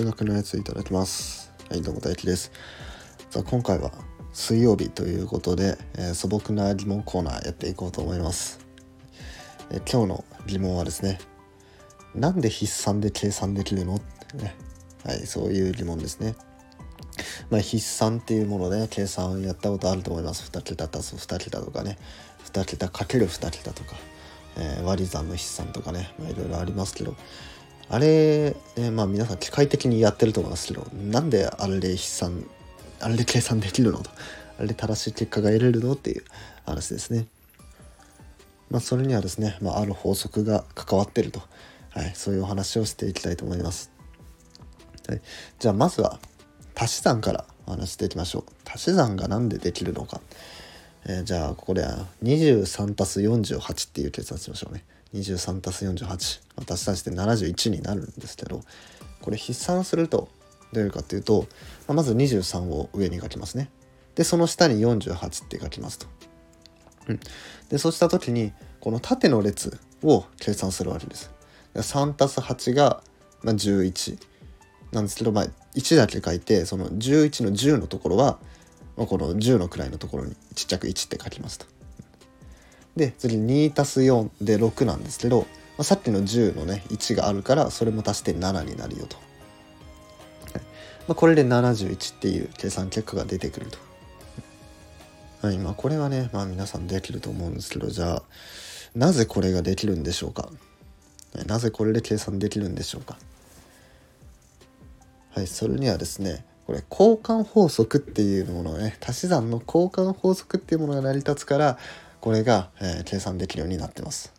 数学のやついただきます。はいどうも大輝です。さあ今回は水曜日ということで、えー、素朴な疑問コーナーやっていこうと思います、えー、今日の疑問はですねなんで筆算で計算できるの？ってね。はいそういう疑問ですね。まあ、筆算っていうもので計算をやったことあると思います。2桁足す2桁とかね。2桁かける2桁とか、えー、割り算の筆算とかね、まあ、いろいろありますけど。あれ、えまあ皆さん機械的にやってると思いますけどなんであれで筆算あれで計算できるのとあれで正しい結果が得れるのっていう話ですね。まあそれにはですね、まあ、ある法則が関わってると、はい、そういうお話をしていきたいと思います。はい、じゃあまずは足し算からお話していきましょう。足し算が何でできるのか。えー、じゃあここでは 23+48 っていう計算しましょうね。23たす48足したして71になるんですけどこれ筆算するとどういうかっていうと、ままず23を上に書きますね。でその下に48って書きますと、うん、でそうした時にこの縦の列を計算するわけです。3+8 が、まあ、11なんですけど、まあ、1だけ書いてその11の10のところは、この10の位のところにちっちゃく1って書きますとで次2たす4で6なんですけど、まあ、さっきの10のね1があるからそれも足して7になるよと。まあ、これで71っていう計算結果が出てくると。はい、まあこれはね、まあ皆さんできると思うんですけど、じゃあ、なぜこれができるんでしょうか？なぜこれで計算できるんでしょうか？はい、それにはですね、これ交換法則っていうものね、足し算の交換法則っていうものが成り立つから、これが、えー、計算できるようになってます。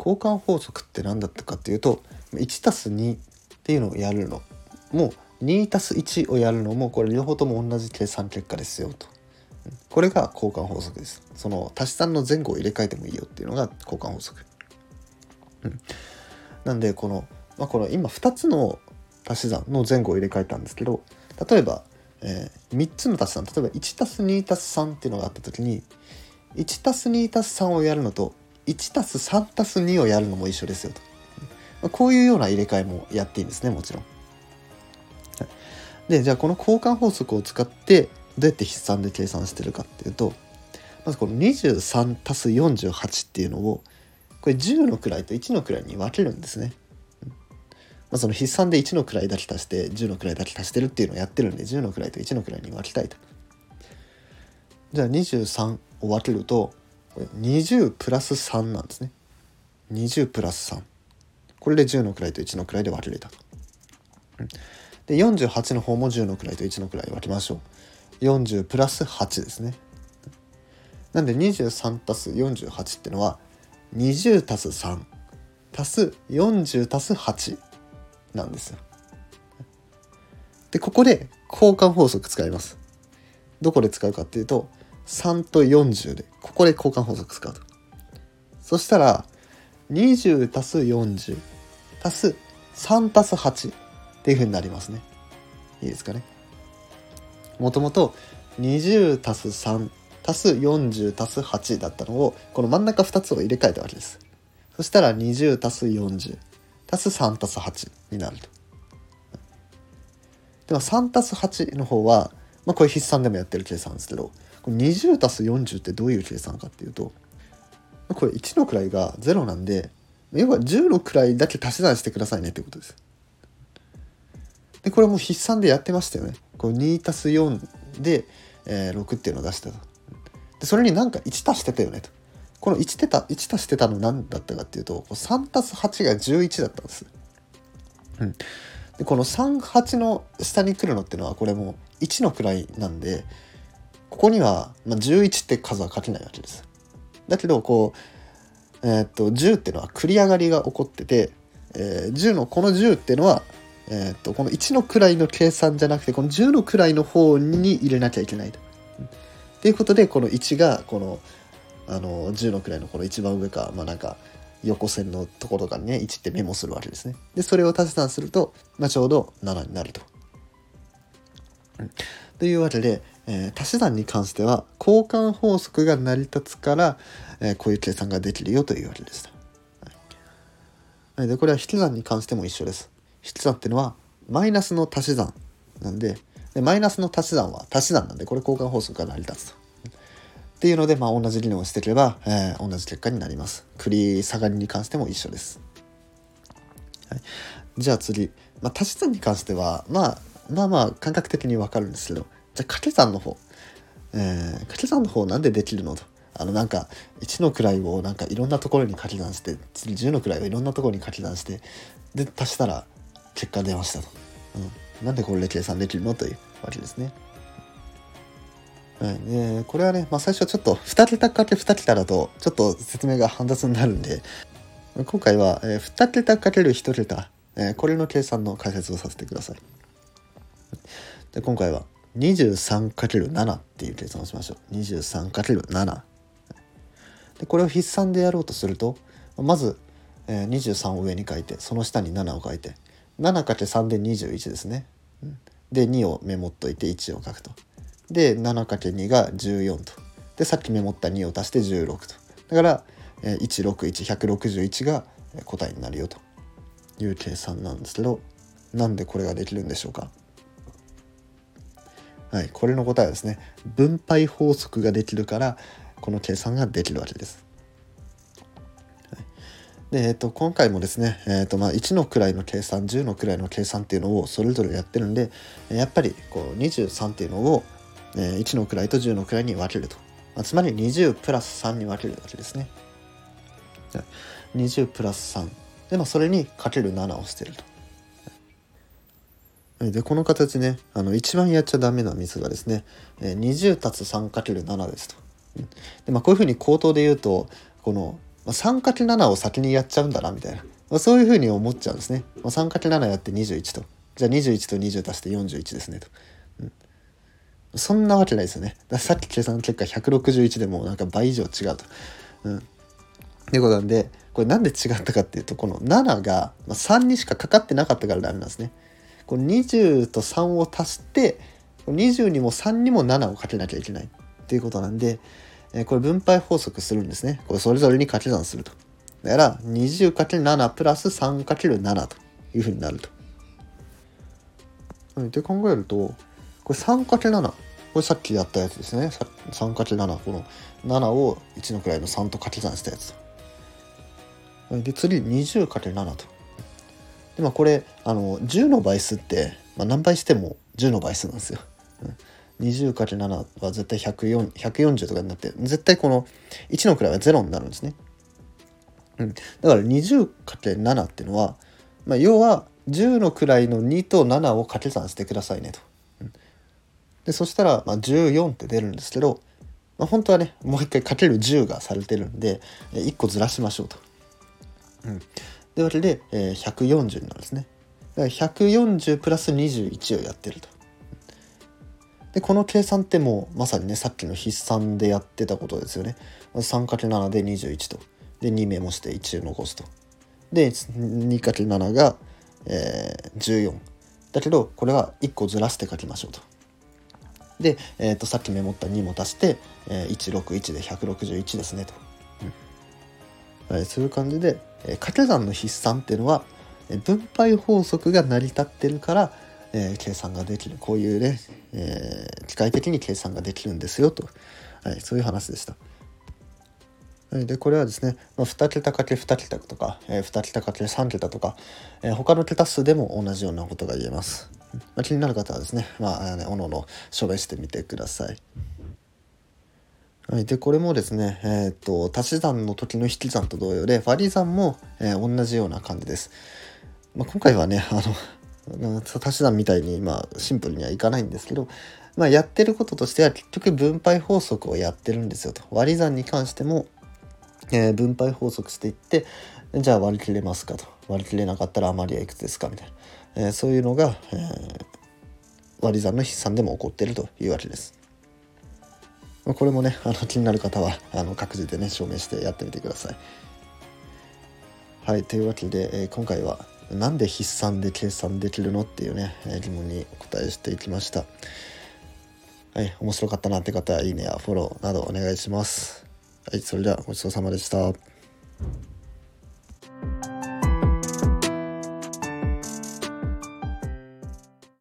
交換法則って何だったかっていうと 1+2 っていうのをやるのも 2+1 をやるのもこれ両方とも同じ計算結果ですよと。これが交換法則です。その足し算の前後を入れ替えてもいいよっていうのが交換法則。うん、なんでこの、まあ、この今2つの足し算の前後を入れ替えたんですけど例えばえー、3つの足し算例えば 1+2+3 っていうのがあった時に 1+2+3 をやるのと 1+3+2 をやるのも一緒ですよと、まあ、こういうような入れ替えもやっていいんですねもちろん。でじゃあこの交換法則を使ってどうやって筆算で計算してるかっていうとまずこの 23+48 っていうのをこれ10の位と1の位に分けるんですね。まあ、その筆算で1の位だけ足して10の位だけ足してるっていうのをやってるんで10の位と1の位に分けたいと。じゃあ23を分けると20プラス3なんですね。20プラス3。これで10の位と1の位で分けれたと。で48の方も10の位と1の位分けましょう。40プラス8ですね。なんで23足す48ってのは20足す3足す40足す8なんですよ。で、ここで交換法則使います。どこで使うかっていうと、3と40で、ここで交換法則使うと。そしたら、20足す40足す3足す8っていう風になりますね。いいですかね。もともと20足す3足す40足す8だったのを、この真ん中2つを入れ替えたわけです。そしたら20足す40足す3足す8になると。では3足す8の方は、まあ、これ筆算でもやってる計算ですけどこれ20足す40ってどういう計算かっていうとこれ1の位が0なんで要は10の位だけ足し算してくださいねってことです。でこれも筆算でやってましたよね。これ2足す4で、えー、6っていうのを出した。でそれになんか1足してたよねと。この1てた1足してたの何だったかっていうと3足す8が11だったんです。うん、でこの38の下に来るのっていうのはこれも1の位なんでここには、まあ、11って数は書けないわけです。だけどこう、えー、っと10っていうのは繰り上がりが起こってて、えー、10のこの10っていうのは、えー、っとこの1の位の計算じゃなくてこの10の位の方に入れなきゃいけないと。っていうことでこの1がこのあの10の位のこの一番上かまあなんか横線のところがね1ってメモするわけですね。でそれを足し算すると、まあ、ちょうど7になると。うん、というわけで、えー、足し算に関しては交換法則が成り立つから、えー、こういう計算ができるよというわけでした。はい、でこれは引き算に関しても一緒です。引き算っていうのはマイナスの足し算なんででマイナスの足し算は足し算なんでこれ交換法則が成り立つと。っていうので、まあ、同じ理論をしていれば、えー、同じ結果になります。繰り下がりに関しても一緒です。はい、じゃあ次、まあ、足し算に関しては、まあ、まあまあ感覚的にわかるんですけどじゃあ掛け算の方、えー、掛け算の方なんでできるのとあのなんか1の位をなんかいろんなところに掛け算して次10の位をいろんなところに掛け算してで足したら結果出ましたと、うん、なんでこれで計算できるのというわけですね。はい、でこれはね、まあ、最初ちょっと2桁かけ2桁だとちょっと説明が煩雑になるんで今回は、えー、2桁かける1桁、えー、これの計算の解説をさせてください。で今回は 23×7 っていう計算をしましょう。23×7 でこれを筆算でやろうとするとまず、えー、23を上に書いてその下に7を書いて 7×3 で21ですね。で2をメモっといて1を書くと。で 7×2 が14と。でさっきメモった2を足して16と。だから、161161が答えになるよと。いう計算なんですけどなんでこれができるんでしょうか。はい、これの答えはですね分配法則ができるからこの計算ができるわけです。で、えー、と今回もですね、えーとまあ、1の位の計算10の位の計算っていうのをそれぞれやってるんでやっぱりこう23っていうのを、えー、1の位と10の位に分けると、まあ、つまり20プラス3に分けるわけですね。20プラス3で、まあ、それにかける7をしてると。でこの形ねあの一番やっちゃダメなミスがですね 20+3×7 ですと。でまあ、こういうふうに口頭で言うとこの 3×7 を先にやっちゃうんだなみたいな、まあ、そういうふうに思っちゃうんですね。まあ、3×7 やって21と。じゃあ21と20足して41ですねと。そんなわけないですよね。さっき計算結果161でもなんか倍以上違うと。うん。ってことなんでこれなんで違ったかっていうとこの7が3にしかかかってなかったからダメなんですね。この20と3を足して20にも3にも7をかけなきゃいけないっていうことなんで、えこれ分配法則するんですね。これそれぞれに掛け算すると。だから 20×7 プラス 3×7 というふうになると。で考えるとこれ 3×7 これさっきやったやつですね 3×7 この7を1の位の3と掛け算したやつ。で次 20×7 と。でまあこれあの10の倍数って、まあ、何倍しても10の倍数なんですよ。20×7 は絶対104 140とかになって絶対この1の位は0になるんですね。うん、だから 20×7 っていうのは、まあ、要は10の位の2と7を掛け算してくださいねと。でそしたら、まあ、14って出るんですけど、まあ、本当はねもう一回かける10がされてるんで1個ずらしましょうと。うん、というわけで、えー、140になるんですね。だから140プラス21をやってると。でこの計算ってもうまさにねさっきの筆算でやってたことですよね。3×7 で21と。で2メモして1を残すと。で 2×7 が、えー、14。だけどこれは1個ずらして書きましょうと。で、えーと、さっきメモった2も足して、えー、161で161ですねと。うん、そういう感じでえ掛け算の筆算っていうのは分配法則が成り立ってるから、えー、計算ができるこういうね、えー、機械的に計算ができるんですよと、はい、そういう話でした。でこれはですね、まあ、2桁かけ2桁とか、えー、2桁かけ3桁とか、えー、他の桁数でも同じようなことが言えます。まあ、気になる方はですね、まあ、ねおのおの証明してみてください。はい、でこれもですね、えーと、足し算の時の引き算と同様で割り算も、えー、同じような感じです。まあ、今回はねあの足し算みたいに、まあ、シンプルにはいかないんですけど、まあ、やってることとしては結局分配法則をやってるんですよと。割り算に関しても、えー、分配法則していってじゃあ割り切れますかと割り切れなかったら余りはいくつですかみたいな、え、そういうのが、えー、割り算の筆算でも起こっているというわけです。これもねあの気になる方はあの各自でね証明してやってみてください。はいというわけで、えー、今回はなんで筆算で計算できるのっていうねえ疑問にお答えしていきました。はい、面白かったなって方はいいねやフォローなどお願いします。はい、それではごちそうさまでした。